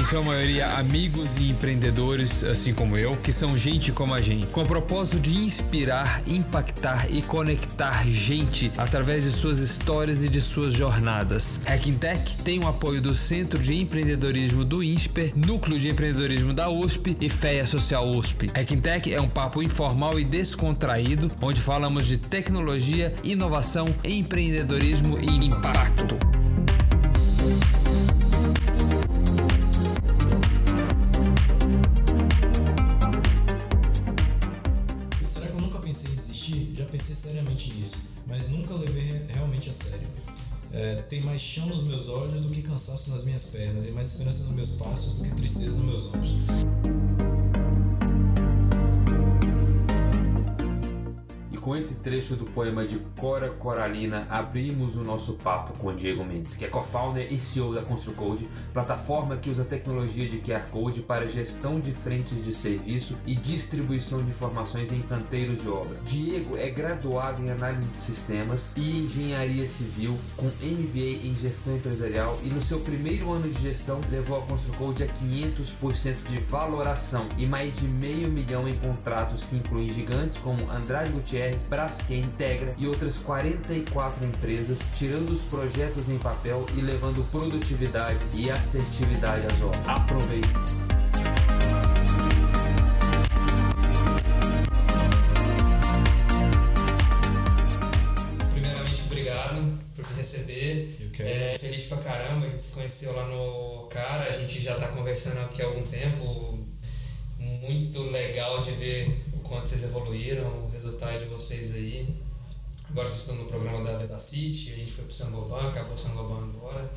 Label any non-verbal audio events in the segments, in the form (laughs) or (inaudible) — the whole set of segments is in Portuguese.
em sua maioria amigos e empreendedores, assim como eu, que são gente como a gente, com o propósito de inspirar, impactar e conectar gente através de suas histórias e de suas jornadas. Hacking Tech tem o apoio do Centro de Empreendedorismo do INSPER, Núcleo de Empreendedorismo da USP e FEA Social USP. Hacking Tech é um papo informal e descontraído, onde falamos de tecnologia, inovação, empreendedorismo e impacto. Tem mais chão nos meus olhos do que cansaço nas minhas pernas, e mais esperança nos meus passos do que tristeza nos meus ombros. Com esse trecho do poema de Cora Coralina, abrimos o nosso papo com Diego Mendes, que é co-founder e CEO da ConstruCode, plataforma que usa tecnologia de QR Code para gestão de frentes de serviço e distribuição de informações em canteiros de obra. Diego é graduado em análise de sistemas e engenharia civil, com MBA em gestão empresarial e no seu primeiro ano de gestão levou a ConstruCode a 500% de valoração e mais de meio milhão em contratos que incluem gigantes como Andrade Gutierrez Braskem, Integra e outras 44 empresas, tirando os projetos em papel e levando produtividade e assertividade às obras. Aproveite! Primeiramente, obrigado por me receber. Quero. É, feliz pra caramba, a gente se conheceu lá no Cara, a gente já tá conversando aqui há algum tempo. Muito legal de ver quanto vocês evoluíram, o resultado de vocês aí. Agora vocês estão no programa da Veda City, a gente foi pro Sangoban, acabou o Sangoban agora.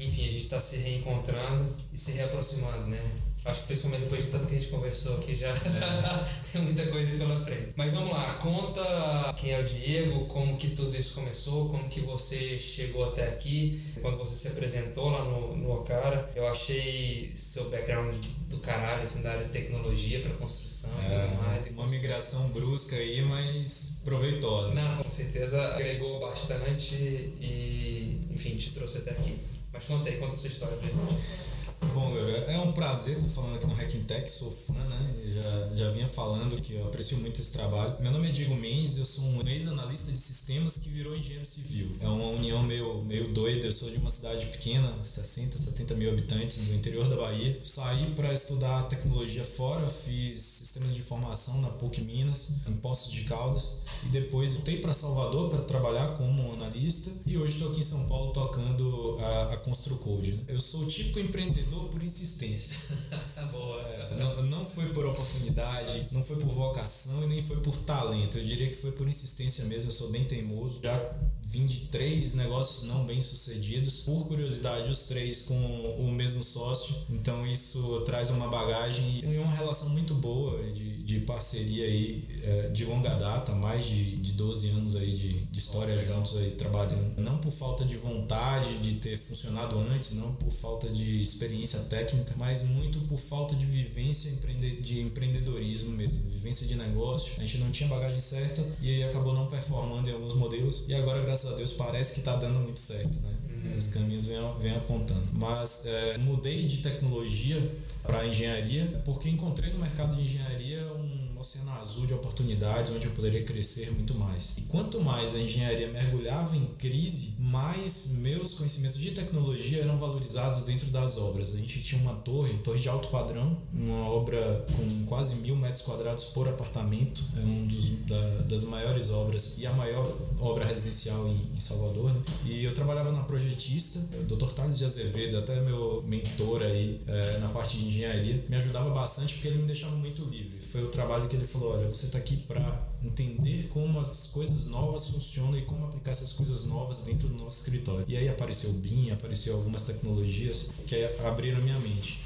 Enfim, a gente está se reencontrando e se reaproximando, né? Acho que principalmente depois de tanto que a gente conversou aqui já (laughs) tem muita coisa pela frente. Mas vamos lá, conta quem é o Diego, como que tudo isso começou, como que você chegou até aqui, quando você se apresentou lá no, no Ocara. Eu achei seu background do caralho, assim, da área de tecnologia para construção e tudo mais. E É, Uma migração brusca aí, mas proveitosa. Não, com certeza agregou bastante e, enfim, te trouxe até aqui. Mas conta aí, conta a sua história pra gente. Bom, Gabriel, é um prazer estar falando aqui no Hacking Tech, sou fã, né? Já, já vinha falando que eu aprecio muito esse trabalho. Meu nome é Diego Mendes, eu sou um ex-analista de sistemas que virou engenheiro civil. É uma união meio, meio doida, eu sou de uma cidade pequena, 60, 70 mil habitantes, no interior da Bahia. Saí para estudar tecnologia fora, fiz sistemas de informação na PUC Minas, em Poços de Caldas, e depois voltei para Salvador para trabalhar como analista, e hoje estou aqui em São Paulo tocando a, a ConstruCode. né? Eu sou o típico empreendedor por insistência. (laughs) Boa. Não, não foi por oportunidade, não foi por vocação e nem foi por talento. Eu diria que foi por insistência mesmo. Eu sou bem teimoso. Já vim de três negócios não bem sucedidos. Por curiosidade, os três com o mesmo sócio. Então isso traz uma bagagem e uma relação muito boa de, de parceria aí é, de longa data, mais de, de 12 anos aí de, de história juntos aí trabalhando. Não por falta de vontade de ter funcionado antes, não por falta experiência técnica, mas muito por falta de vivência de empreendedorismo mesmo, vivência de negócio. A gente não tinha bagagem certa e acabou não performando em alguns modelos e agora, graças a Deus, parece que está dando muito certo, né? Os caminhos vêm, vêm apontando. Mas é, mudei de tecnologia para engenharia porque encontrei no mercado de engenharia um oceano azul de oportunidades onde eu poderia crescer muito mais. E quanto mais a engenharia mergulhava em crise, mais meus conhecimentos de tecnologia eram valorizados dentro das obras. A gente tinha uma torre, torre de alto padrão, uma obra com quase mil metros quadrados por apartamento, é um dos, da, das maiores obras e a maior obra residencial em, em Salvador. Né? E eu trabalhava na projetista, o Dr. Thales de Azevedo, até meu mentor aí é, na parte de engenharia, me ajudava bastante porque ele me deixava muito livre. Foi o trabalho que ele falou: olha, você está aqui para entender como as coisas novas funcionam e como aplicar essas coisas novas dentro do nosso escritório. E aí apareceu o BIM, apareceu algumas tecnologias que abriram minha mente.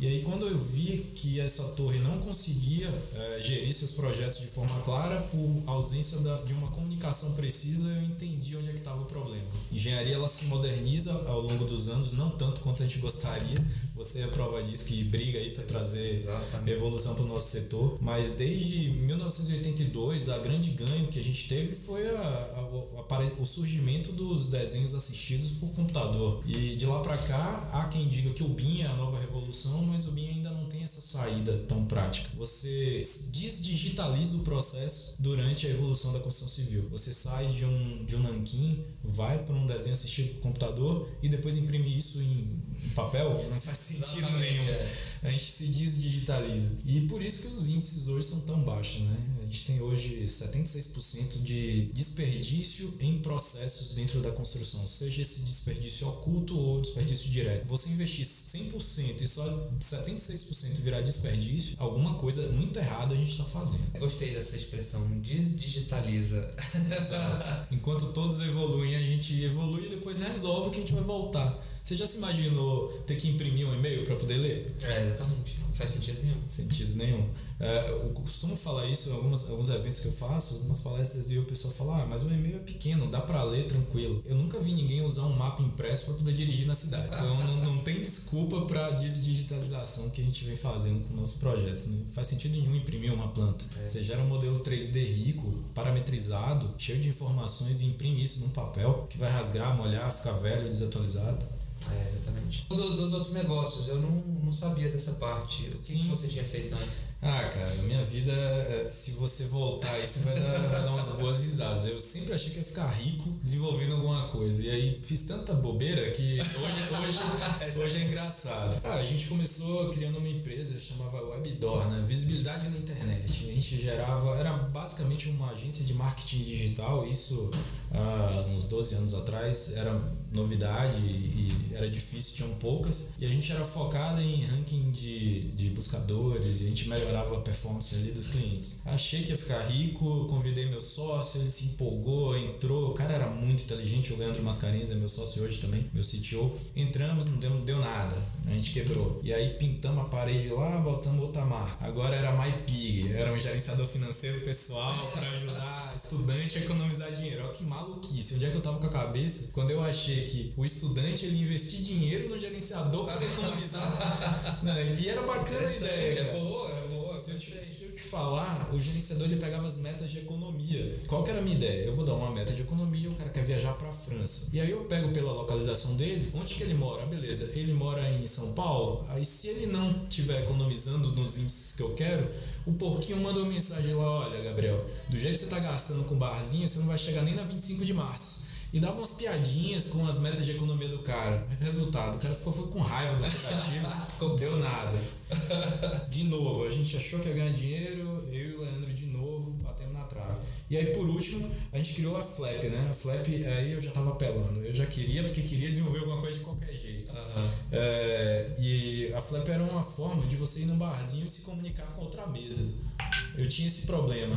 E aí quando eu vi que essa torre não conseguia é, gerir seus projetos de forma clara por ausência da, de uma comunicação precisa, eu entendi onde é que estava o problema. Engenharia ela se moderniza ao longo dos anos, não tanto quanto a gente gostaria. Você é prova disso que briga aí para trazer Exatamente. evolução para o nosso setor, mas desde 1982 a grande ganho que a gente teve foi a, a, a, o surgimento dos desenhos assistidos por computador. E de lá para cá há quem diga que o BIM é a nova revolução, mas o BIM ainda não tem essa saída tão prática. Você desdigitaliza o processo durante a evolução da construção civil. Você sai de um de um nanquim, vai para um desenho assistido por computador e depois imprime isso em papel. Não faz sentido Exatamente, nenhum. é. A gente se desdigitaliza. E por isso que os índices hoje são tão baixos, né? A gente tem hoje 76% de desperdício em processos dentro da construção, seja esse desperdício oculto ou desperdício direto. Você investir 100% e só 76% virar desperdício, alguma coisa muito errada a gente está fazendo. Eu gostei dessa expressão, desdigitaliza. (laughs) Enquanto todos evoluem, a gente evolui e depois resolve que a gente vai voltar. Você já se imaginou ter que imprimir um e-mail para poder ler? É, exatamente. Não faz sentido nenhum. Sentido nenhum. É, eu costumo falar isso em algumas, alguns eventos que eu faço, algumas palestras, e o pessoal fala: ah, mas o e-mail é pequeno, dá para ler tranquilo. Eu nunca vi ninguém usar um mapa impresso para poder dirigir na cidade. Então não, não tem desculpa para desdigitalização que a gente vem fazendo com nossos projetos. Não faz sentido nenhum imprimir uma planta. É. Você gera um modelo 3D rico, parametrizado, cheio de informações e imprime isso num papel que vai rasgar, molhar, ficar velho, desatualizado. É, exatamente. Do, dos outros negócios, eu não, não sabia dessa parte. O que, que você tinha feito antes? Ah, cara, minha vida, é, se você voltar aí, você vai dar, (laughs) vai dar umas boas risadas. Eu sempre achei que ia ficar rico desenvolvendo alguma coisa. E aí fiz tanta bobeira que hoje, hoje, (laughs) hoje é engraçado. Ah, a gente começou criando uma empresa chamava Webdoor, né? Visibilidade na internet. A gente gerava, era basicamente uma agência de marketing digital, isso uns 12 anos atrás, era novidade e era difícil, tinham poucas. E a gente era focado em ranking de, de buscadores e a gente melhorava a performance ali dos clientes. Achei que ia ficar rico, convidei meu sócio, ele se empolgou, entrou. O cara era muito inteligente, o Leandro Mascarenhas é meu sócio hoje também, meu CTO. Entramos, não deu, não deu nada, a gente quebrou. E aí pintamos a parede lá, botamos outra marca. Agora era MyPig, era um gerenciador financeiro pessoal para ajudar (laughs) estudante a economizar dinheiro. Olha que maluquice. Onde é que eu tava com a cabeça? Quando eu achei que o estudante ele investir dinheiro no gerenciador para economizar. (laughs) Não, e era bacana a ideia. É boa, é boa. Se eu, te, se eu te falar, o gerenciador ele pegava as metas de economia. Qual que era a minha ideia? Eu vou dar uma meta de economia, o cara quer viajar para França. E aí eu pego pela localização dele, onde que ele mora? Beleza, ele mora em São Paulo. Aí se ele não estiver economizando nos índices que eu quero, o porquinho manda uma mensagem lá, olha, Gabriel, do jeito que você tá gastando com barzinho, você não vai chegar nem na 25 de março. E dava umas piadinhas com as metas de economia do cara. Resultado, o cara ficou, foi com raiva do aplicativo, (laughs) ficou, deu nada. De novo, a gente achou que ia ganhar dinheiro, eu e o Leandro de novo, batemos na trave. E aí, por último, a gente criou a Flap, né? A Flap, aí eu já tava apelando. Eu já queria, porque queria desenvolver alguma coisa de qualquer jeito. Aham. É, e a Flap era uma forma de você ir num barzinho e se comunicar com outra mesa. Eu tinha esse problema.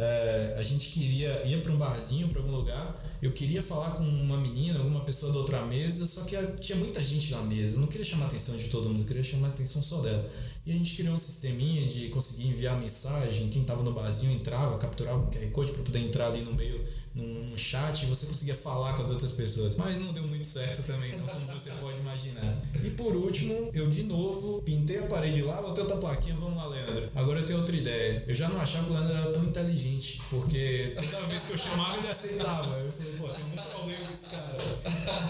É, a gente queria ir para um barzinho, para algum lugar. Eu queria falar com uma menina, alguma pessoa da outra mesa, só que tinha muita gente na mesa. Eu não queria chamar a atenção de todo mundo, eu queria chamar a atenção só dela. E a gente criou um sisteminha de conseguir enviar mensagem. Quem estava no barzinho entrava, capturava um QR Code para poder entrar ali no meio num chat e você conseguia falar com as outras pessoas. Mas não deu muito certo também, não, como você (laughs) pode imaginar. E por último, eu de novo pintei a parede lá, botei outra plaquinha, vamos lá, Leandro. Agora eu tenho outra ideia. Eu já não achava que o Leandro era tão inteligente, porque toda vez que eu chamava ele aceitava. Eu falei, pô, tem muito problema com esse cara.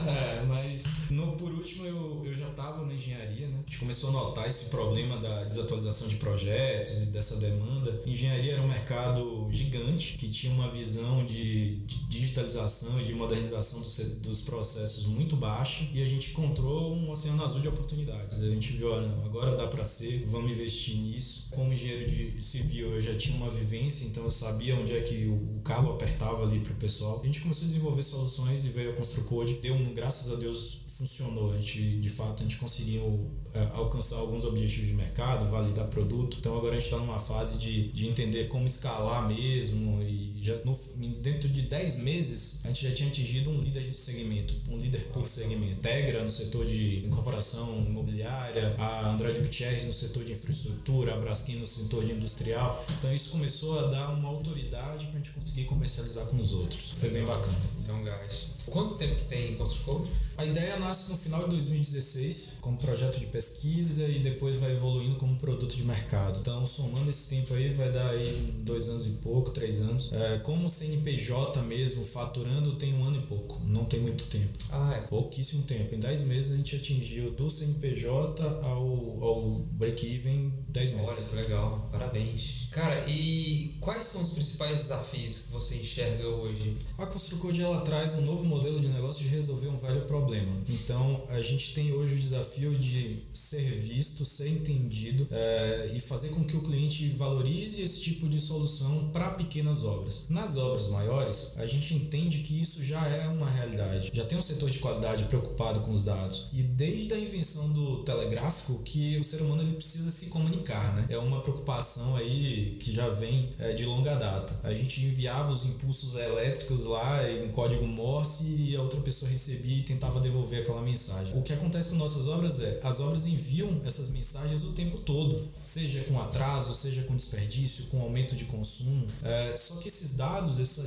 É, mas no, por último eu, eu já estava na engenharia, né? A gente começou a notar esse problema da desatualização de projetos e dessa demanda. Engenharia era um mercado gigante que tinha uma visão de, digitalização e de modernização dos, dos processos muito baixa e a gente encontrou um oceano azul de oportunidades. A gente viu, olha, agora dá para ser, vamos investir nisso. Como engenheiro de civil eu já tinha uma vivência, então eu sabia onde é que o, o cabo apertava ali para o pessoal. A gente começou a desenvolver soluções e veio a ConstruCode. Deu, graças a Deus, funcionou. A gente, de fato, a gente conseguiu é, alcançar alguns objetivos de mercado, validar produto. Então agora a gente está numa fase de, de entender como escalar mesmo e já no, dentro de 10 meses a gente já tinha atingido um líder de segmento, um líder por segmento. Tegra no setor de incorporação imobiliária, a Andrade Gutierrez no setor de infraestrutura, a Braskem no setor de industrial. Então isso começou a dar uma autoridade para a gente conseguir comercializar com os outros. Foi bem bacana. Então, gás. Quanto tempo que tem Construcode? A ideia nasce no final de 2016 como projeto de pesquisa e depois vai evoluindo produto de mercado. Então, somando esse tempo aí, vai dar aí dois anos e pouco, três anos. É, como CNPJ mesmo, faturando, tem um ano e pouco. Não tem muito tempo. Ah, é. Pouquíssimo tempo. Em dez meses a gente atingiu do CNPJ ao, ao break-even 10 meses. Olha, que legal. Parabéns. Cara, e quais são os principais desafios que você enxerga hoje? A Construcode ela traz um novo modelo de negócio de resolver um velho problema problema. Então, a gente tem hoje o desafio de ser visto, ser entendido é, e fazer com que o cliente valorize esse tipo de solução para pequenas obras. Nas obras maiores, a gente entende que isso já é uma realidade. Já tem um setor de qualidade preocupado com os dados. E desde a invenção do telegráfico, que o ser humano ele precisa se comunicar, né? É uma preocupação aí que já vem é, de longa data. A gente enviava os impulsos elétricos lá em código Morse e a outra pessoa recebia e tentava devolver aquela mensagem. O que acontece com nossas obras é, as obras enviam essas mensagens o tempo todo, seja com atraso, seja com desperdício, com aumento de consumo. É, só que esses dados, esse,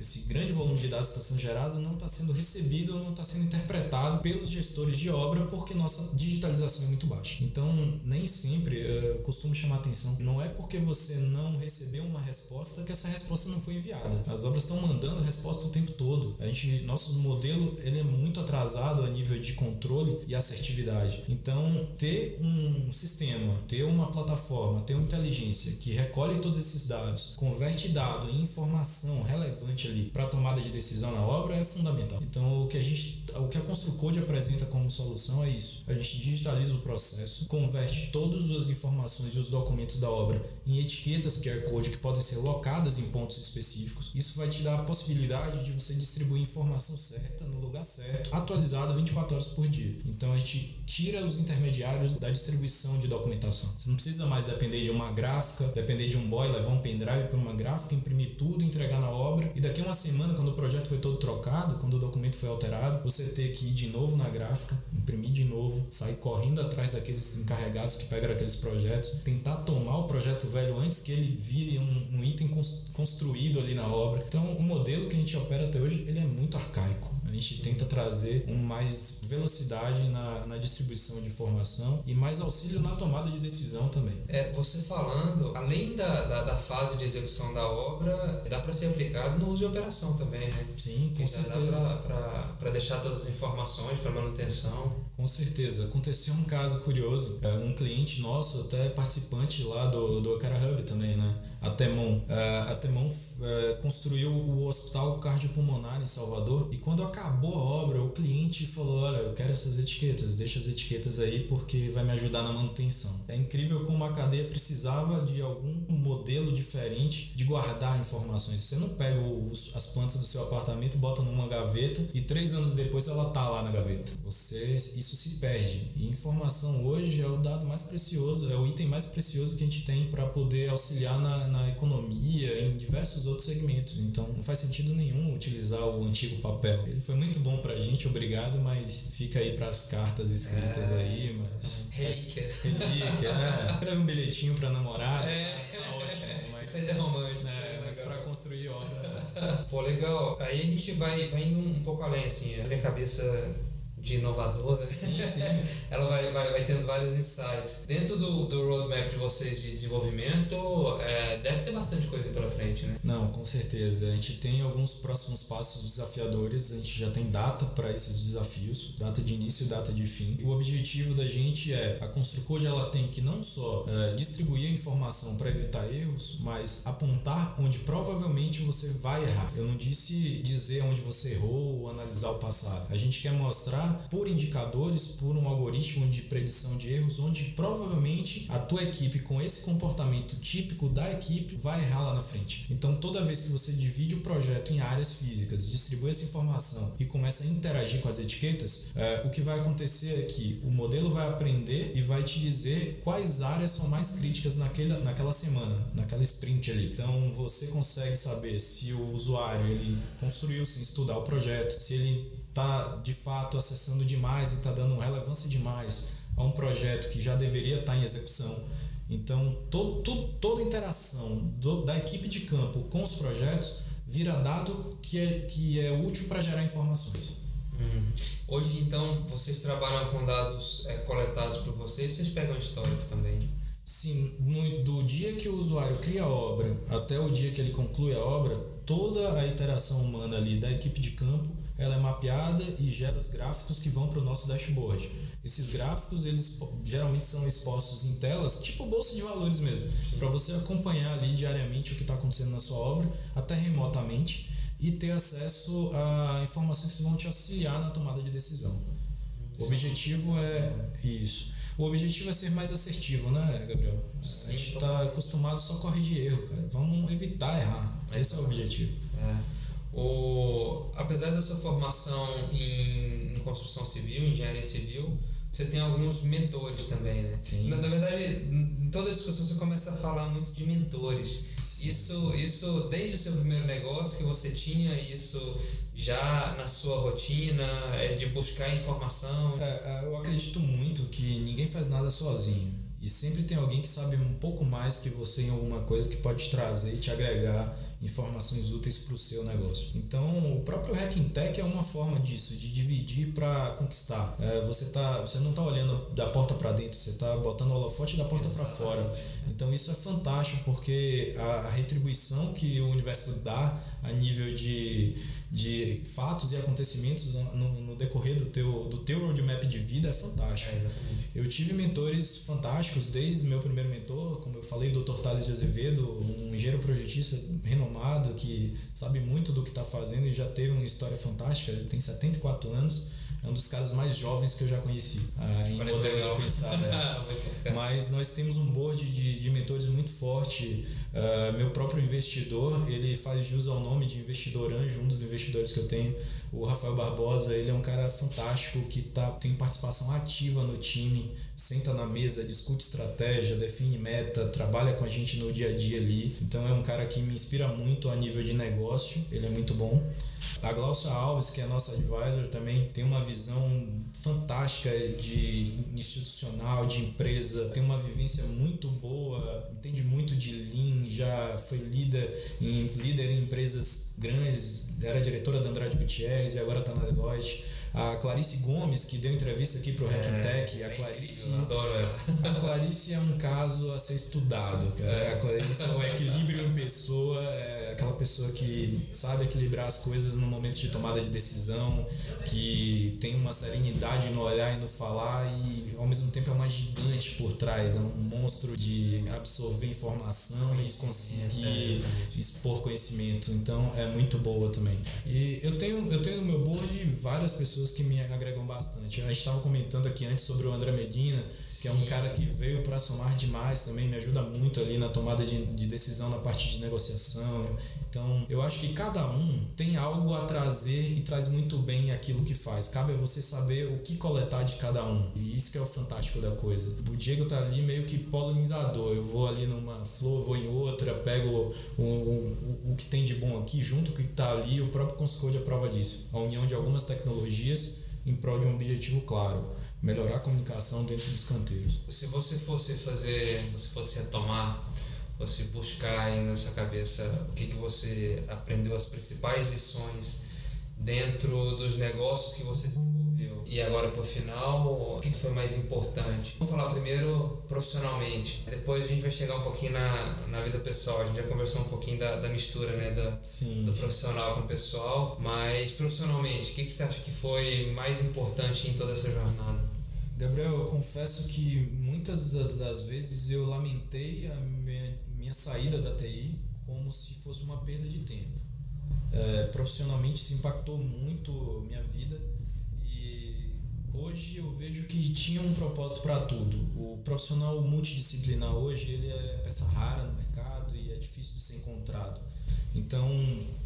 esse, grande volume de dados que está sendo gerado não está sendo recebido, não está sendo interpretado pelos gestores de obra porque nossa digitalização é muito baixa. Então, nem sempre é, costumo chamar atenção. Não é porque você não recebeu uma resposta que essa resposta não foi enviada. As obras estão mandando resposta o tempo todo. A gente, nosso modelo ele é muito atrasado a nível de controle e assertividade. Então, ter um sistema, ter uma plataforma, ter uma inteligência que recolhe todos esses dados, converte dado em informação relevante ali para tomada de decisão na obra é fundamental. Então, o que a gente o que a Construcode apresenta como solução é isso. A gente digitaliza o processo, converte todas as informações e os documentos da obra em etiquetas QR Code que podem ser locadas em pontos específicos. Isso vai te dar a possibilidade de você distribuir informação certa no lugar certo, atualizada 24 horas por dia. Então a gente tira os intermediários da distribuição de documentação. Você não precisa mais depender de uma gráfica, depender de um boy, levar um pendrive para uma gráfica, imprimir tudo, entregar na obra e daqui a uma semana, quando o projeto foi todo trocado, quando o documento foi alterado, você ter que ir de novo na gráfica, imprimir de novo, sair correndo atrás daqueles encarregados que pegam aqueles projetos, tentar tomar o projeto velho antes que ele vire um, um item construído ali na obra. Então, o modelo que a gente opera até hoje, ele é muito arcaico gente tenta trazer um mais velocidade na, na distribuição de informação e mais auxílio na tomada de decisão também. É, você falando, além da, da, da fase de execução da obra, dá para ser aplicado no uso de operação também, né? Sim, com certeza. Dá para deixar todas as informações para manutenção. Com certeza. Aconteceu um caso curioso. É, um cliente nosso, até participante lá do, do Cara Hub também, né? A Temon. É, a Temon é, construiu o Hospital Cardiopulmonar em Salvador e quando acabou a obra, o cliente falou: Olha, eu quero essas etiquetas, deixa as etiquetas aí porque vai me ajudar na manutenção. É incrível como a cadeia precisava de algum modelo diferente de guardar informações. Você não pega os, as plantas do seu apartamento, bota numa gaveta e três anos depois ela tá lá na gaveta. Você isso se perde. E informação hoje é o dado mais precioso, é o item mais precioso que a gente tem para poder auxiliar na, na economia, em diversos outros segmentos. Então não faz sentido nenhum utilizar o antigo papel. Ele foi muito bom para a gente, obrigado, mas fica aí para as cartas escritas é, aí. Mas, relíquia. Relíquia, é. Escreve um bilhetinho para namorada. É, tá ótimo. Mas, isso é romântico. É, mas para construir obra. Pô, legal. Aí a gente vai, vai indo um pouco além, assim. A minha cabeça de inovador, (laughs) sim, sim. ela vai, vai, vai tendo vários insights. Dentro do, do roadmap de vocês de desenvolvimento, é, deve ter bastante coisa pela frente, né? Não, com certeza. A gente tem alguns próximos passos desafiadores, a gente já tem data para esses desafios, data de início e data de fim. O objetivo da gente é, a Construcode ela tem que não só é, distribuir a informação para evitar erros, mas apontar onde provavelmente você vai errar. Eu não disse dizer onde você errou ou analisar o passado. A gente quer mostrar por indicadores, por um algoritmo de predição de erros, onde provavelmente a tua equipe com esse comportamento típico da equipe vai errar lá na frente. Então, toda vez que você divide o projeto em áreas físicas, distribui essa informação e começa a interagir com as etiquetas, é, o que vai acontecer é que o modelo vai aprender e vai te dizer quais áreas são mais críticas naquela, naquela semana, naquela sprint ali. Então, você consegue saber se o usuário ele construiu sem estudar o projeto, se ele está de fato acessando demais e está dando relevância demais a um projeto que já deveria estar tá em execução. Então, todo, todo, toda interação do, da equipe de campo com os projetos vira dado que é, que é útil para gerar informações. Hum. Hoje, então, vocês trabalham com dados é, coletados por vocês, vocês pegam histórico também? Sim, no, do dia que o usuário cria a obra até o dia que ele conclui a obra, toda a interação humana ali da equipe de campo ela é mapeada e gera os gráficos que vão para o nosso dashboard. Esses gráficos, eles geralmente são expostos em telas, tipo bolsa de valores mesmo, para você acompanhar ali diariamente o que está acontecendo na sua obra, até remotamente, e ter acesso a informações que vão te auxiliar na tomada de decisão. O objetivo é isso. O objetivo é ser mais assertivo, né, Gabriel? a gente está acostumado só a corrigir erro, cara. Vamos evitar errar. Esse é o objetivo. É. O, apesar da sua formação em, em construção civil, engenharia civil, você tem alguns mentores também, né? Sim. Na, na, verdade, em toda discussão você começa a falar muito de mentores. Sim. Isso, isso desde o seu primeiro negócio que você tinha isso já na sua rotina é de buscar informação. É, é, eu acredito muito que ninguém faz nada sozinho e sempre tem alguém que sabe um pouco mais que você em alguma coisa que pode te trazer e te agregar informações úteis para o seu negócio. Então, o próprio Hacking Tech é uma forma disso, de dividir para conquistar. É, você, tá, você não está olhando da porta para dentro, você está botando o holofote da porta para fora. Então, isso é fantástico porque a, retribuição que o universo dá a nível de de fatos e acontecimentos no, no, decorrer do teu, do teu roadmap de vida é fantástico. É, eu tive mentores fantásticos, desde meu primeiro mentor, como eu falei, o Dr. Thales de Azevedo, um engenheiro projetista renomado que sabe muito do que está fazendo e já teve uma história fantástica. Ele tem 74 anos é um dos caras mais jovens que eu já conheci ah, em modelo legal. de pensar. Né? (laughs) Mas nós temos um board de, de mentores muito forte. Uh, meu próprio investidor, ele faz jus ao nome de investidor anjo, um dos investidores que eu tenho. O Rafael Barbosa, ele é um cara fantástico que tá, tem participação ativa no time, senta na mesa, discute estratégia, define meta, trabalha com a gente no dia a dia ali. Então é um cara que me inspira muito a nível de negócio, ele é muito bom. A Glaucia Alves, que é a nossa advisor, também tem uma visão fantástica de institucional, de empresa, tem uma vivência muito boa, entende muito de Lean, já foi líder em, líder em empresas grandes, era diretora da Andrade Gutierrez e agora está na Deloitte a Clarice Gomes, que deu entrevista aqui pro Hack é, Tech. A é Clarice. adoro ela. A Clarice é um caso a ser estudado, cara. É. A Clarice é o equilíbrio em pessoa, é aquela pessoa que sabe equilibrar as coisas no momento de tomada de decisão, que tem uma serenidade no olhar e no falar e ao mesmo tempo é uma gigante por trás, é um monstro de absorver informação e conseguir é, expor conhecimento. Então é muito boa também. E eu tenho, eu tenho no meu board várias pessoas pessoas que me agregam bastante. A gente estava comentando aqui antes sobre o André Medina, Sim. que é um cara que veio para somar demais também, me ajuda muito ali na tomada de, de decisão na parte de negociação. Então, eu acho que cada um tem algo a trazer e traz muito bem aquilo que faz. Cabe a você saber o que coletar de cada um. E isso que é o fantástico da coisa. O Diego tá ali meio que polinizador. Eu vou ali numa flor, vou em outra, pego o, o, o que tem de bom aqui, junto com o que tá ali. O próprio Conscode é prova disso. A união de algumas tecnologias em prol de um objetivo claro melhorar a comunicação dentro dos canteiros. Se você fosse fazer, se fosse retomar você buscar aí na sua cabeça o que, que você aprendeu, as principais lições dentro dos negócios que você desenvolveu. E agora, por final, o que foi mais importante? Vamos falar primeiro profissionalmente, depois a gente vai chegar um pouquinho na, na vida pessoal. A gente já conversou um pouquinho da, da mistura né, da, sim, do profissional com o pessoal, mas profissionalmente, o que, que você acha que foi mais importante em toda essa jornada? Gabriel, eu confesso que muitas das vezes eu lamentei a minha minha saída da TI como se fosse uma perda de tempo. É, profissionalmente isso impactou muito minha vida e hoje eu vejo que tinha um propósito para tudo. O profissional multidisciplinar hoje ele é peça rara no mercado e é difícil de ser encontrado. Então,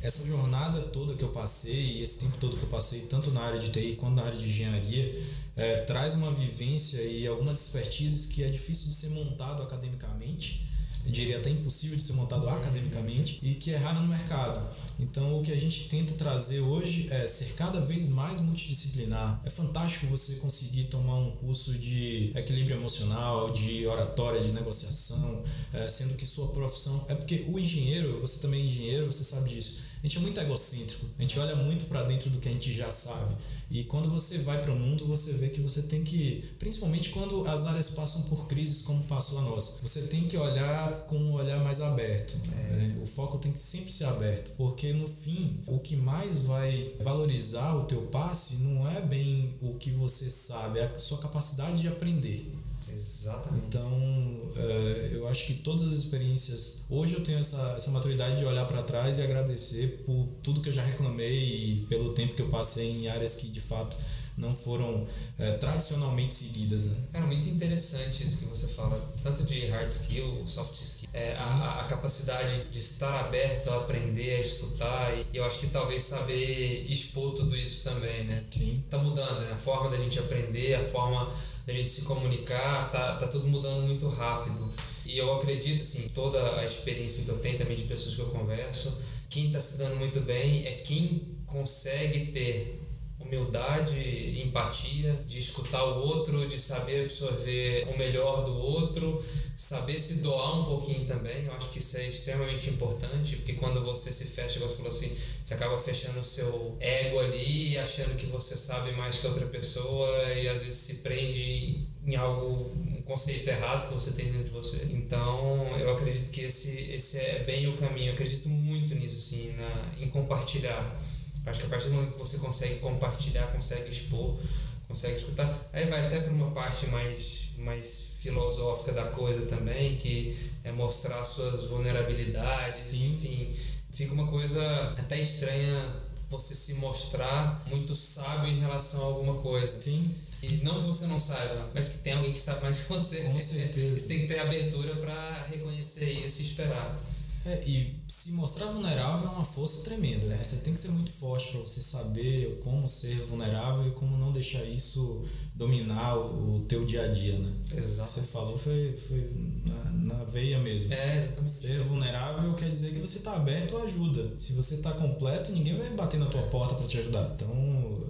essa jornada toda que eu passei, esse tempo todo que eu passei, tanto na área de TI quanto na área de engenharia, é, traz uma vivência e algumas expertises que é difícil de ser montado academicamente eu diria até impossível de ser montado academicamente e que é raro no mercado. Então, o que a gente tenta trazer hoje é ser cada vez mais multidisciplinar. É fantástico você conseguir tomar um curso de equilíbrio emocional, de oratória, de negociação, é, sendo que sua profissão. É porque o engenheiro, você também é engenheiro, você sabe disso a gente é muito egocêntrico, a gente olha muito para dentro do que a gente já sabe. E quando você vai para o mundo, você vê que você tem que, principalmente quando as áreas passam por crises como passou a nossa, você tem que olhar com um olhar mais aberto. É. Né? O foco tem que sempre ser aberto, porque no fim, o que mais vai valorizar o teu passe não é bem o que você sabe, é a sua capacidade de aprender. Exatamente. Então, é, eu acho que todas as experiências. Hoje eu tenho essa, essa maturidade de olhar para trás e agradecer por tudo que eu já reclamei e pelo tempo que eu passei em áreas que de fato não foram é, tradicionalmente seguidas. Né? Cara, muito interessante isso que você fala, tanto de hard skill, soft skill, é, a, a, capacidade de estar aberto a aprender, a escutar, e eu acho que talvez saber expor tudo isso também, né? Sim. Tá mudando, né? A forma da gente aprender, a forma da gente se comunicar, tá, tá tudo mudando muito rápido. E eu acredito, assim, toda a experiência que eu tenho também de pessoas que eu converso, quem está se dando muito bem é quem consegue ter humildade, empatia, de escutar o outro, de saber absorver o melhor do outro, saber se doar um pouquinho também. Eu acho que isso é extremamente importante, porque quando você se fecha, você falou assim, você acaba fechando o seu ego ali, achando que você sabe mais que outra pessoa e às vezes se prende em algo, um conceito errado que você tem dentro de você. Então, eu acredito que esse, esse é bem o caminho. Eu acredito muito nisso, assim, na, em compartilhar Acho que a partir do momento que você consegue compartilhar, consegue expor, consegue escutar, aí vai até para uma parte mais, mais filosófica da coisa também, que é mostrar suas vulnerabilidades, Sim. enfim. Fica uma coisa até estranha você se mostrar muito sábio em relação a alguma coisa. Sim. E não que você não saiba, mas que tem alguém que sabe mais que você. Com certeza. (laughs) Você tem que ter abertura para reconhecer isso e esperar. É, e se mostrar vulnerável é uma força tremenda. Né? Você tem que ser muito forte para você saber como ser vulnerável e como não deixar isso dominar o, o teu dia a dia, né? Exato. Você falou foi, foi na, na veia mesmo. É, exatamente. Ser vulnerável quer dizer que você está aberto à ajuda. Se você está completo, ninguém vai bater na tua porta para te ajudar. Então,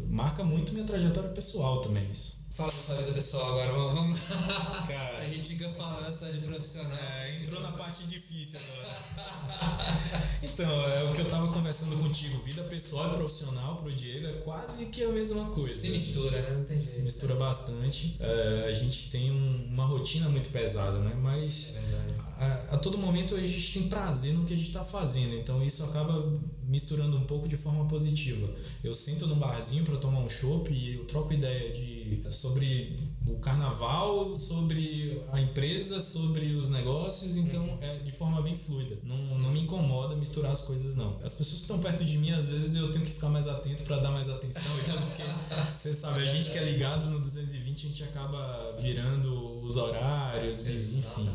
marca muito minha trajetória pessoal também isso. Fala da sua vida pessoal agora, vamos. Cara, (laughs) a gente fica falando só de profissional. É, entrou na parte difícil agora. (laughs) então, é o que eu tava conversando contigo. Vida pessoal e profissional pro Diego é quase que a mesma coisa. Se mistura, né? Não tem jeito. Se mistura bastante. É, a gente tem um, uma rotina muito pesada, né? Mas é a, a, todo momento a gente tem prazer no que a gente tá fazendo. Então isso acaba misturando um pouco de forma positiva. Eu sento no barzinho para tomar um chopp e eu troco ideia de sobre o carnaval, sobre a empresa, sobre os negócios, então uhum. é de forma bem fluida. Não, não me incomoda misturar as coisas, não. As pessoas que estão perto de mim, às vezes eu tenho que ficar mais atento para dar mais atenção, porque (laughs) você sabe, a gente que é ligado no 220, a gente acaba virando os horários, e, enfim,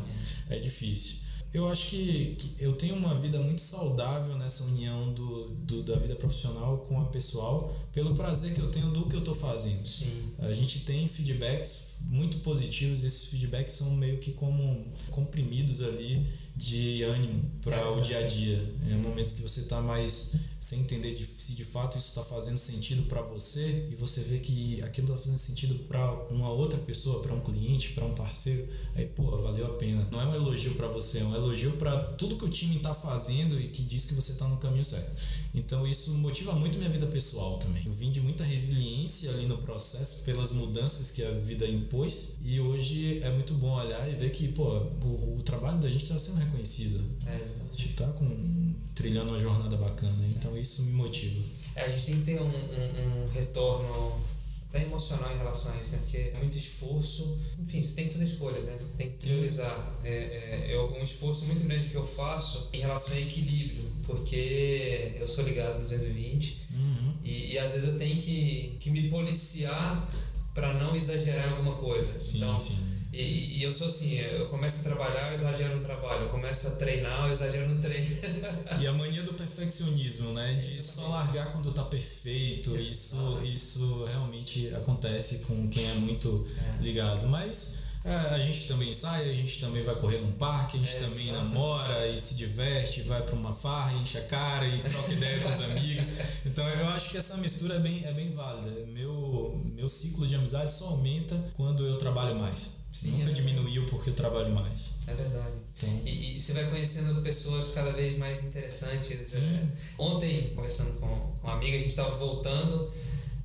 é difícil eu acho que, que, eu tenho uma vida muito saudável nessa união do, do, da vida profissional com a pessoal, pelo prazer que eu tenho do que eu estou fazendo. Sim. A gente tem feedbacks muito positivos, esses feedbacks são meio que como comprimidos ali de ânimo para é o dia a dia. É momentos que você está mais sem entender de, se de fato isso está fazendo sentido para você e você vê que aquilo está fazendo sentido para uma outra pessoa, para um cliente, para um parceiro, aí pô, valeu a pena. Não é um elogio para você, é um elogio para tudo que o time está fazendo e que diz que você está no caminho certo. Então isso motiva muito minha vida pessoal também. Eu vim de muita resiliência ali no processo pelas mudanças que a vida impôs e hoje é muito bom olhar e ver que pô, o, o trabalho da gente está sendo reconhecido. É, exatamente. A gente está com, trilhando uma jornada bacana, então isso me motiva. É, a gente tem que ter um, um, um retorno até emocional em relação a isso, né? Porque é muito esforço. Enfim, você tem que fazer escolhas, né? Você tem que priorizar. É, é, é um esforço muito grande que eu faço em relação ao equilíbrio, porque eu sou ligado no 220 uhum. e, e às vezes eu tenho que, que me policiar para não exagerar em alguma coisa. Sim, então, sim e, e, eu sou assim, eu começo a trabalhar, eu exagero no trabalho, eu começo a treinar, eu exagero no treino. (laughs) e a mania do perfeccionismo, né? De só largar quando tá perfeito, isso, isso realmente acontece com quem é muito é. ligado. Mas É, a gente também sai, a gente também vai correr num parque, a gente É, também namora e se diverte, vai pra uma farra, enche a cara e troca ideia com os amigos. (laughs) Então eu acho que essa mistura é bem, é bem válida. Meu, meu ciclo de amizade só aumenta quando eu trabalho mais. Sim, Nunca é. diminuiu porque eu trabalho mais. É verdade. Então, E, e você vai conhecendo pessoas cada vez mais interessantes. é. Ontem, conversando com, com uma amiga, a gente estava voltando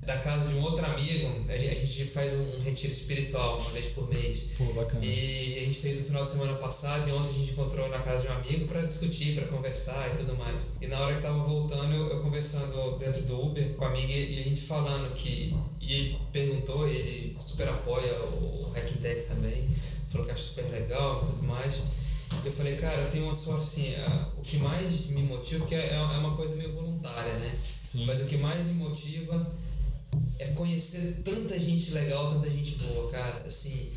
da casa de um outro amigo. A gente, faz um retiro espiritual uma vez por mês. pô, bacana. E a gente fez no final de semana passado e ontem a gente encontrou na casa de um amigo para discutir, para conversar e tudo mais. E na hora que tava voltando, eu, eu conversando dentro do Uber com a amiga e a gente falando que. E ele perguntou, e ele super apoia o Hack Tech também, falou que acha super legal e tudo mais. Eu falei, cara, eu tenho uma sorte assim, a- o que mais me motiva, porque é, é uma coisa meio voluntária, né? Sim. Mas o que mais me motiva é conhecer tanta gente legal, tanta gente boa, cara. Assim,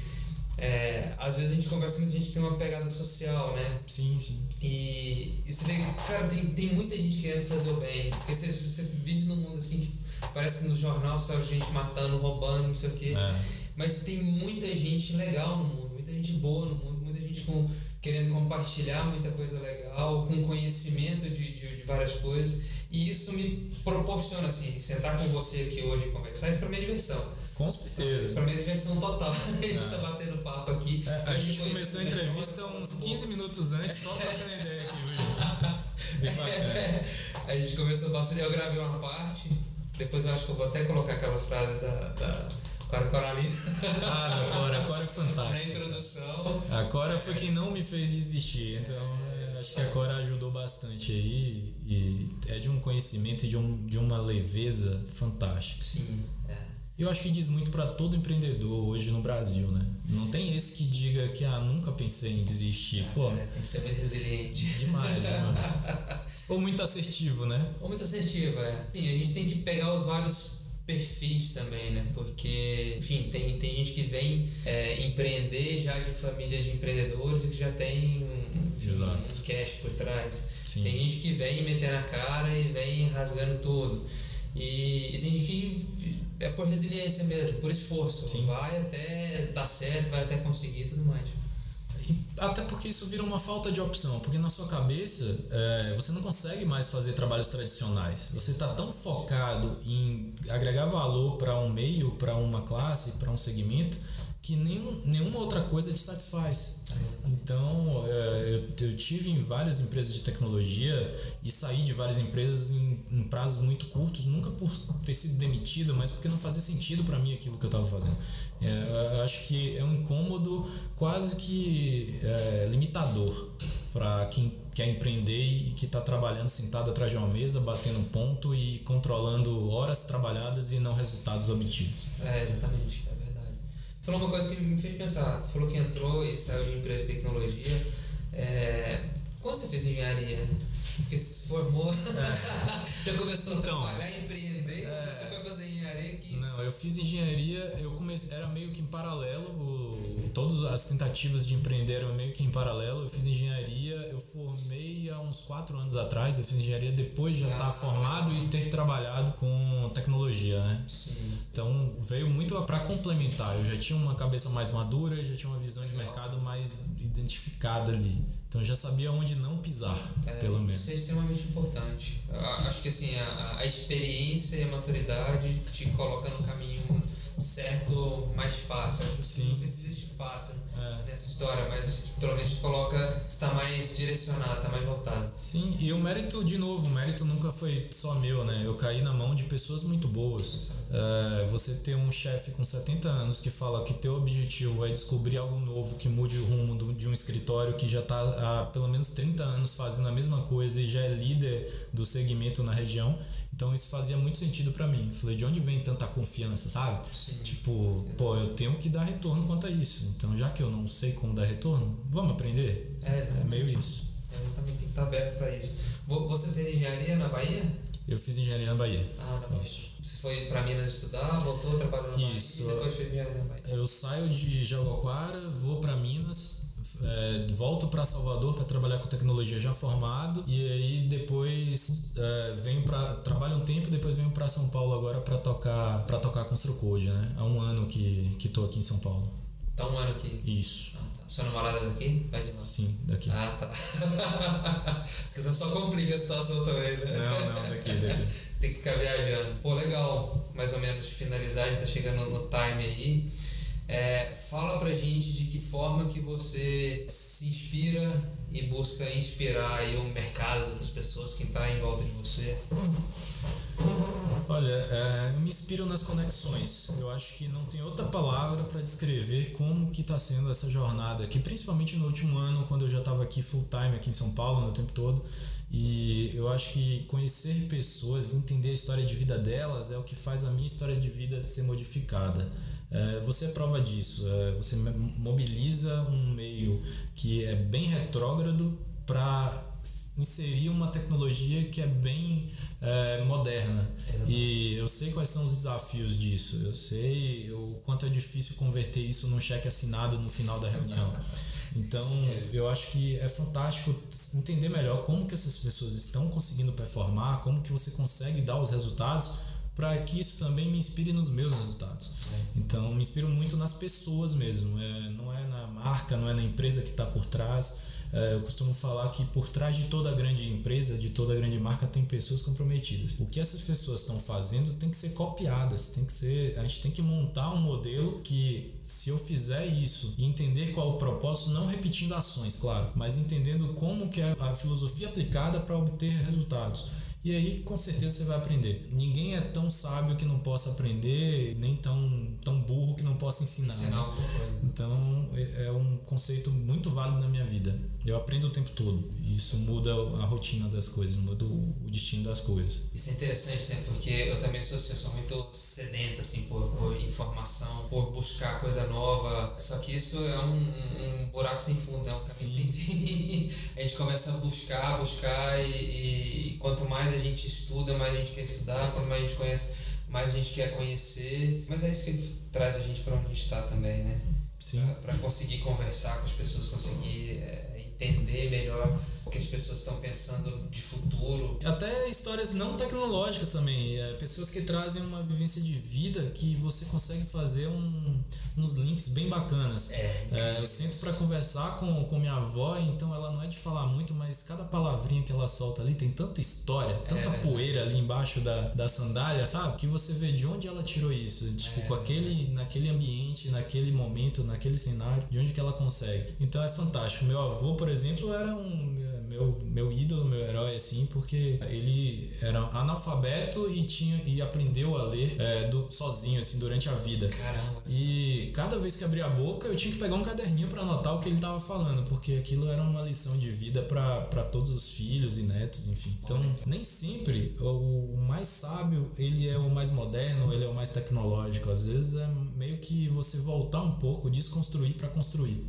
é, às vezes a gente conversa com muita gente tem uma pegada social, né? Sim, sim. E, e você vê, cara, tem, tem muita gente querendo fazer o bem. Porque você, você vive num mundo assim que parece que no jornal só gente matando, roubando, não sei o quê. É. Mas tem muita gente legal no mundo, muita gente boa no mundo, muita gente com, querendo compartilhar muita coisa legal, com conhecimento de, de, de várias coisas. E isso me proporciona, assim, sentar com você aqui hoje e conversar, isso pra mim é diversão. Com Isso certeza. pra mim é diversão total. (laughs) A gente É. tá batendo papo aqui. É, a gente começou a foi- entrevista uns 15 minutos antes, só trocando ideia aqui, viu? (laughs) A gente começou bastante, eu gravei uma parte, depois eu acho que eu vou até colocar aquela frase da, da Cora Coralina Ah, a Cora, a Cora é (laughs) na fantástica. introdução. A Cora foi quem não me fez desistir, então acho que a Cora ajudou bastante aí e é de um conhecimento e de, um, de uma leveza fantástica. Sim, é. Eu acho que diz muito para todo empreendedor hoje no Brasil, né? Não tem esse que diga que ah, nunca pensei em desistir. Pô, É, tem que ser muito resiliente. demais, demais. (laughs) Ou muito assertivo, né? Ou muito assertiva, é. Sim, a gente tem que pegar os vários perfis também, né? Porque, enfim, tem, tem gente que vem é, empreender já de famílias de empreendedores e que já tem um, Exato. um cash por trás. Sim. Tem gente que vem metendo a cara e vem rasgando tudo. E, e tem gente que é por resiliência mesmo, por esforço. Sim. Vai até dar certo, vai até conseguir e tudo mais. Até porque isso vira uma falta de opção, porque na sua cabeça é, você não consegue mais fazer trabalhos tradicionais. Você está tão focado em agregar valor para um meio, para uma classe, para um segmento, que nenhum, nenhuma outra coisa te satisfaz. Então, é, eu, eu tive em várias empresas de tecnologia e saí de várias empresas em, em prazos muito curtos, nunca por ter sido demitido, mas porque não fazia sentido para mim aquilo que eu estava fazendo. É, eu acho que é um incômodo quase que é, limitador para quem quer empreender e que está trabalhando sentado atrás de uma mesa, batendo ponto e controlando horas trabalhadas e não resultados obtidos. É, exatamente, é falou uma coisa que me fez pensar. Você falou que entrou e saiu de empresa de tecnologia. É, quando você fez engenharia? Porque se formou, (laughs) já começou a Então, trabalhar, empreender, você foi fazer engenharia que. Não, eu fiz engenharia, eu comecei, era meio que em paralelo, o, todas as tentativas de empreender eram meio que em paralelo. Eu fiz engenharia, eu formei há uns quatro anos atrás, eu fiz engenharia depois de já estar Ah. formado e ter trabalhado com tecnologia, né? Sim. Então veio muito para complementar. Eu já tinha uma cabeça mais madura, eu já tinha uma visão de mercado mais identificada ali. Então eu já sabia onde não pisar, É, pelo menos. Isso é extremamente importante. Acho que assim, a, a experiência e a maturidade te coloca no caminho certo mais fácil. Acho que Sim. não sei se fácil É. nessa história, mas pelo menos coloca, está mais direcionado, está mais voltado. Sim, e o mérito, de novo, o mérito nunca foi só meu, né? Eu caí na mão de pessoas muito boas. É, você ter um chefe com 70 anos que fala que teu objetivo é descobrir algo novo que mude o rumo do- de um escritório que já está há pelo menos 30 anos fazendo a mesma coisa e já é líder do segmento na região. Então isso fazia muito sentido pra mim. Eu falei, de onde vem tanta confiança, sabe? Sim. Tipo, pô, eu tenho que dar retorno quanto a isso. Então, já que eu não sei como dar retorno, vamos aprender. É, É meio isso. É, também tem que estar aberto para isso. Vo- Você fez engenharia na Bahia? Eu fiz engenharia na Bahia. Ah, na Bahia. Isso. Você foi para Minas estudar, voltou, trabalhou na Bahia Isso. e depois fez engenharia na Bahia. Eu saio de Jaguaquara, vou para Minas, é, volto para Salvador para trabalhar com tecnologia já formado e aí depois é, venho para trabalho um tempo, depois venho para São Paulo agora para tocar para tocar Construcode, né? Há um ano que que tô aqui em São Paulo. Tá um ano aqui. Isso. Ah, tá. Sua namorada é daqui? Vai de lá. Sim, daqui. Ah, tá. (laughs) Porque senão só complica a situação também, né? Não, não, daqui, daqui. (laughs) Tem que ficar viajando. Pô, legal. Mais ou menos finalizar, a gente tá chegando no time aí. É, fala pra gente de que forma que você se inspira e busca inspirar aí o mercado, as outras pessoas, quem tá em volta de você. Olha, é, eu me inspiro nas conexões. Eu acho que não tem outra palavra para descrever como que está sendo essa jornada aqui, principalmente no último ano, quando eu já estava aqui full time aqui em São Paulo no tempo todo. E eu acho que conhecer pessoas, entender a história de vida delas é o que faz a minha história de vida ser modificada. É, você é prova disso. É, você mobiliza um meio que é bem retrógrado para inserir uma tecnologia que é bem é, moderna. Exatamente. E eu sei quais são os desafios disso. Eu sei o quanto é difícil converter isso num cheque assinado no final da reunião. (laughs) Então, eu acho que é fantástico entender melhor como que essas pessoas estão conseguindo performar, como que você consegue dar os resultados para que isso também me inspire nos meus resultados. Então, me inspiro muito nas pessoas mesmo. É, não é na marca, não é na empresa que está por trás é, eu costumo falar que por trás de toda grande empresa, de toda grande marca, tem pessoas comprometidas. O que essas pessoas estão fazendo tem que ser copiadas, tem que ser, a gente tem que montar um modelo que se eu fizer isso e entender qual é o propósito, não repetindo ações, claro, mas entendendo como que é a filosofia aplicada para obter resultados. E aí, com certeza, você vai aprender. Ninguém é tão sábio que não possa aprender, nem tão, tão burro que não possa ensinar. Ensinar né? Então, é é um conceito muito válido na minha vida. Eu aprendo o tempo todo. E isso muda a rotina das coisas, muda o destino das coisas. Isso é interessante, né? Porque eu também sou, assim, eu sou muito sedento, assim, por, por informação, por buscar coisa nova. Só que isso é um, um buraco sem fundo, é um caminho Sim. sem fim. (laughs) a gente começa a buscar, buscar e, e quanto mais a gente estuda, mais a gente quer estudar, quanto mais a gente conhece, mais a gente quer conhecer. Mas é isso que traz a gente para onde a gente está também, né? Sim. para conseguir conversar com as pessoas, conseguir é, entender melhor o que as pessoas estão pensando de futuro. Até histórias não tecnológicas também. É, pessoas que trazem uma vivência de vida que você consegue fazer um, uns links bem bacanas. É, É, eu sento para conversar com, com minha avó, então ela não é de falar muito, mas cada palavrinha que ela solta ali tem tanta história, tanta verdade. poeira ali embaixo da, da sandália, sabe? Que você vê de onde ela tirou isso. Tipo, É, com aquele, naquele ambiente, naquele momento, naquele cenário, de onde que ela consegue. Então é fantástico. Meu avô, por exemplo, era um meu, meu ídolo, meu herói, assim, porque ele era analfabeto e tinha e aprendeu a ler é, do, sozinho, assim, durante a vida. Caramba. E cada vez que abria a boca, eu tinha que pegar um caderninho para anotar o que ele estava falando, porque aquilo era uma lição de vida para todos os filhos e netos, enfim. Então, nem sempre o mais sábio ele é o mais moderno, ele é o mais tecnológico. Às vezes é meio que você voltar um pouco, desconstruir para construir.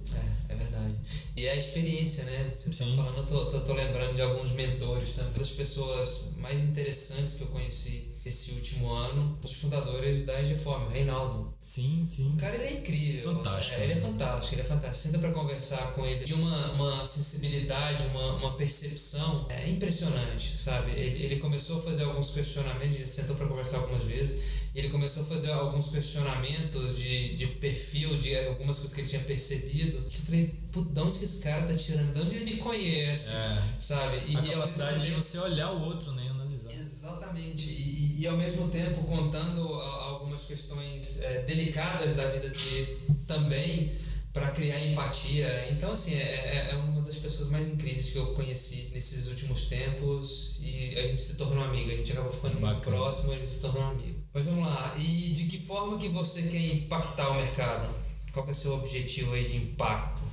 É, é verdade. E é a experiência, né? Você tá Sim. falando, eu tô, tô, tô lembrando de alguns mentores também, das pessoas mais interessantes que eu conheci esse último ano, os fundadores da Ediform, o Reinaldo. Sim, sim. O cara, ele é incrível. Fantástico. É, ele é fantástico, ele é fantástico. Senta pra conversar com ele de uma, uma sensibilidade, uma, uma percepção é impressionante, sabe? Ele, ele começou a fazer alguns questionamentos, sentou pra conversar algumas vezes, ele começou a fazer alguns questionamentos de, de perfil, de algumas coisas que ele tinha percebido. Que eu falei, putz, de onde que esse cara tá tirando? De onde ele me conhece? É. Sabe? E, a e capacidade de você olhar o outro, né, analisar. Exatamente. E, e ao mesmo tempo contando algumas questões é, delicadas da vida dele também para criar empatia. Então, assim, é, é- é uma das pessoas mais incríveis que eu conheci nesses últimos tempos e a gente se tornou amigo. A gente acabou ficando muito Bacana. próximo, a gente se tornou amigo. Mas vamos lá. E de que forma que você quer impactar o mercado? Qual é o seu objetivo aí de impacto?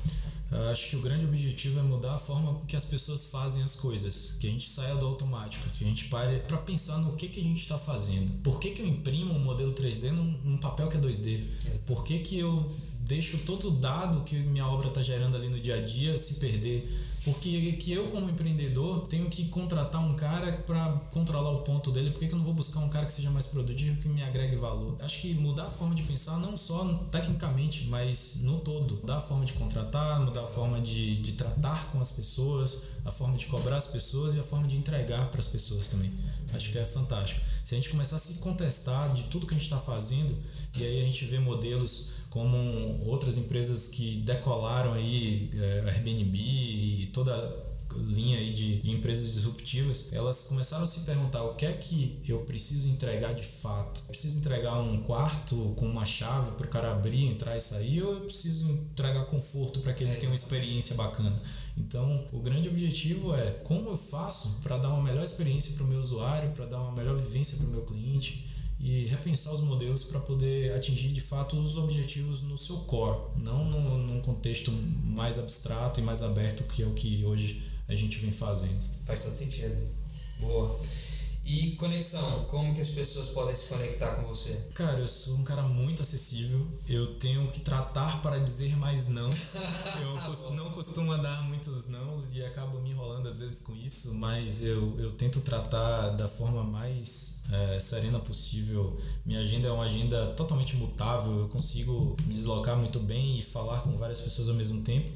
Acho que o grande objetivo é mudar a forma que as pessoas fazem as coisas, que a gente saia do automático, que a gente pare para pensar no que, que a gente está fazendo. Por que, que eu imprimo um modelo 3D num, num papel que é 2D? Por que, que eu deixo todo o dado que minha obra está gerando ali no dia a dia se perder? Porque que eu, como empreendedor, tenho que contratar um cara para controlar o ponto dele. Por que, que eu não vou buscar um cara que seja mais produtivo, que me agregue valor? Acho que mudar a forma de pensar, não só tecnicamente, mas no todo. Mudar a forma de contratar, mudar a forma de, de tratar com as pessoas, a forma de cobrar as pessoas e a forma de entregar para as pessoas também. Acho que é fantástico. Se a gente começar a se contestar de tudo que a gente está fazendo, e aí a gente vê modelos como outras empresas que decolaram aí, é, Airbnb e toda linha aí de, de, empresas disruptivas, elas começaram a se perguntar o que é que eu preciso entregar de fato. Eu preciso entregar um quarto com uma chave para o cara abrir, entrar e sair, ou eu preciso entregar conforto para que ele tenha uma experiência bacana? Então, o grande objetivo é como eu faço para dar uma melhor experiência para o meu usuário, para dar uma melhor vivência para o meu cliente e repensar os modelos para poder atingir de fato os objetivos no seu core, não no, num contexto mais abstrato e mais aberto que é o que hoje a gente vem fazendo. Faz todo sentido. Boa. E conexão, como que as pessoas podem se conectar com você? Cara, eu sou um cara muito acessível. Eu tenho que tratar para dizer mais não. (laughs) eu não costumo dar muitos nãos e acabo me enrolando às vezes com isso, mas eu, eu tento tratar da forma mais é, serena possível. Minha agenda é uma agenda totalmente mutável. Eu consigo me deslocar muito bem e falar com várias pessoas ao mesmo tempo.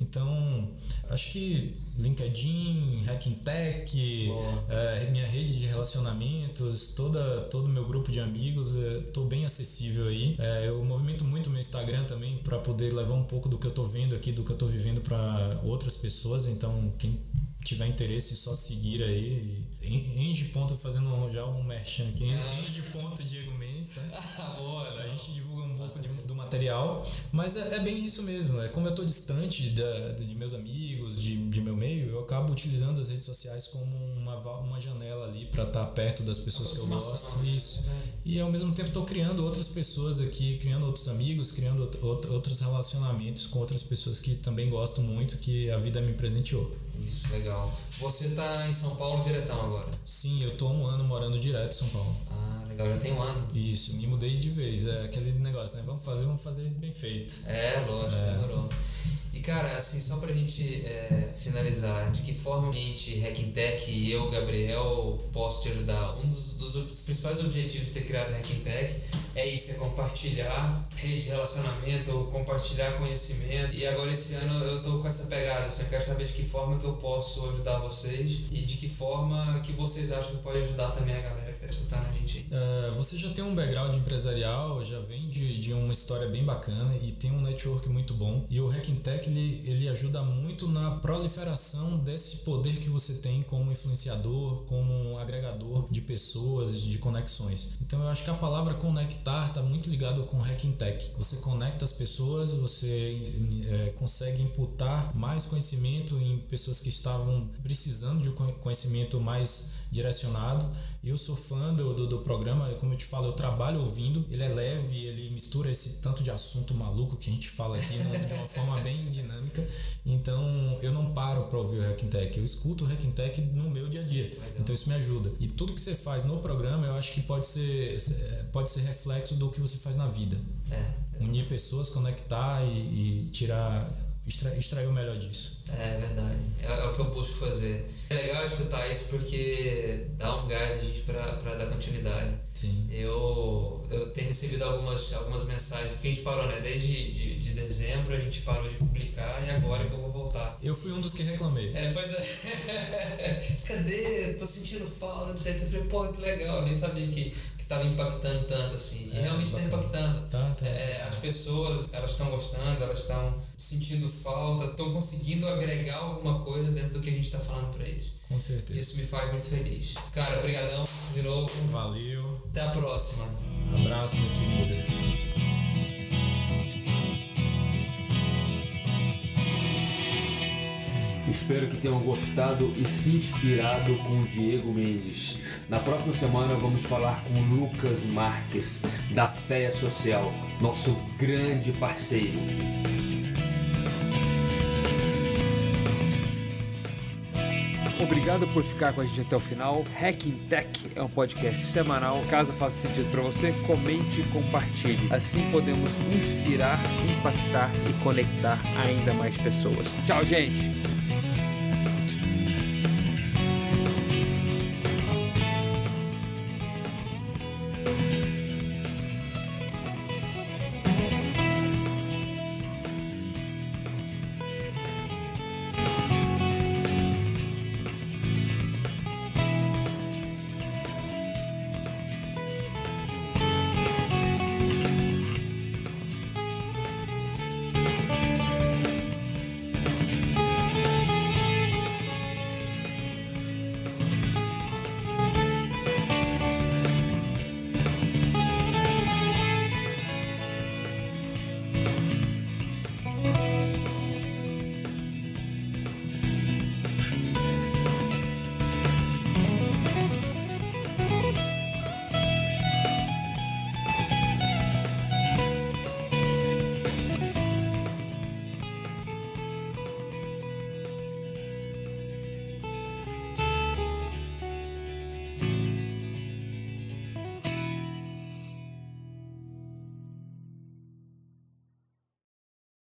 Então, acho que LinkedIn, Hacking Tech, é, minha rede de relacionamentos, toda, todo o meu grupo de amigos, estou é, bem acessível aí. É, eu movimento muito meu Instagram também para poder levar um pouco do que eu estou vendo aqui, do que eu estou vivendo para outras pessoas. Então, quem tiver interesse, só seguir aí. Enge ponto fazendo já um merchan aqui. Enge ponto Diego Mendes. Né? (laughs) Boa, a gente divulga um pouco de, do material. Mas é, é, bem isso mesmo. É como eu estou distante da, de meus amigos, de, de meu meio, eu acabo utilizando as redes sociais como uma, uma janela ali para estar tá perto das pessoas que eu gosto. Né? Isso. E ao mesmo tempo estou criando outras pessoas aqui, criando outros amigos, criando outros relacionamentos com outras pessoas que também gostam muito, que a vida me presenteou. Isso, legal. Você está em São Paulo diretão agora? Sim, eu tô um ano morando direto em São Paulo. Ah, legal, já tem um ano. Isso, me mudei de vez. É aquele negócio, né? Vamos fazer, vamos fazer bem feito. É, lógico, é. demorou. E cara, assim, só pra gente é, finalizar, de que forma a gente, Hackintech e eu, Gabriel, posso te ajudar? Um dos, dos, principais objetivos de ter criado Hackintech é isso, é compartilhar rede de relacionamento, compartilhar conhecimento. E agora esse ano eu tô com essa pegada, assim, eu quero saber de que forma que eu posso ajudar vocês e de que forma que vocês acham que pode ajudar também a galera que tá escutando a gente aí. Uh, você já tem um background empresarial, já vem de, de uma história bem bacana e tem um network muito bom. E o Hackintech ele, ele ajuda muito na proliferação desse poder que você tem como influenciador, como agregador de pessoas, de conexões. Então eu acho que a palavra conectar está muito ligado com Hacking Tech. Você conecta as pessoas, você é, consegue imputar mais conhecimento em pessoas que estavam precisando de um conhecimento mais direcionado. Eu sou fã do, do, do, programa, como eu te falo, eu trabalho ouvindo. Ele é leve, ele mistura esse tanto de assunto maluco que a gente fala aqui né, de uma forma bem dinâmica. Então eu não paro para ouvir o Hacking Tech, eu escuto o Hacking Tech no meu dia a dia. Então isso me ajuda. E tudo que você faz no programa, eu acho que pode ser, pode ser reflexo do que você faz na vida. É, Unir pessoas, conectar e, e tirar extra, extrair o melhor disso. É verdade. É, é, o que eu busco fazer. É legal escutar isso porque dá um gás a gente para dar continuidade. Sim. Eu, eu tenho recebido algumas, algumas mensagens, porque a gente parou, né? Desde de, de dezembro a gente parou de publicar e agora que eu vou voltar. Eu fui um dos que reclamei. É, pois é. (laughs) Cadê? Tô sentindo falta, não sei o que. Eu falei, pô, que legal, eu nem sabia que estava impactando tanto assim. E é, realmente está impactando. Tá, tá. É, as pessoas, elas estão gostando, elas estão sentindo falta, estão conseguindo agregar alguma coisa dentro do que a gente está falando para eles. Com certeza. Isso me faz muito feliz. Cara, obrigadão de novo. Valeu. Até a próxima. Um abraço, meu querido. Espero que tenham gostado e se inspirado com o Diego Mendes. Na próxima semana vamos falar com o Lucas Marques, da Féia Social, nosso grande parceiro. Obrigado por ficar com a gente até o final. Hacking Tech é um podcast semanal. Caso faça sentido para você, comente e compartilhe. Assim podemos inspirar, impactar e conectar ainda mais pessoas. Tchau, gente!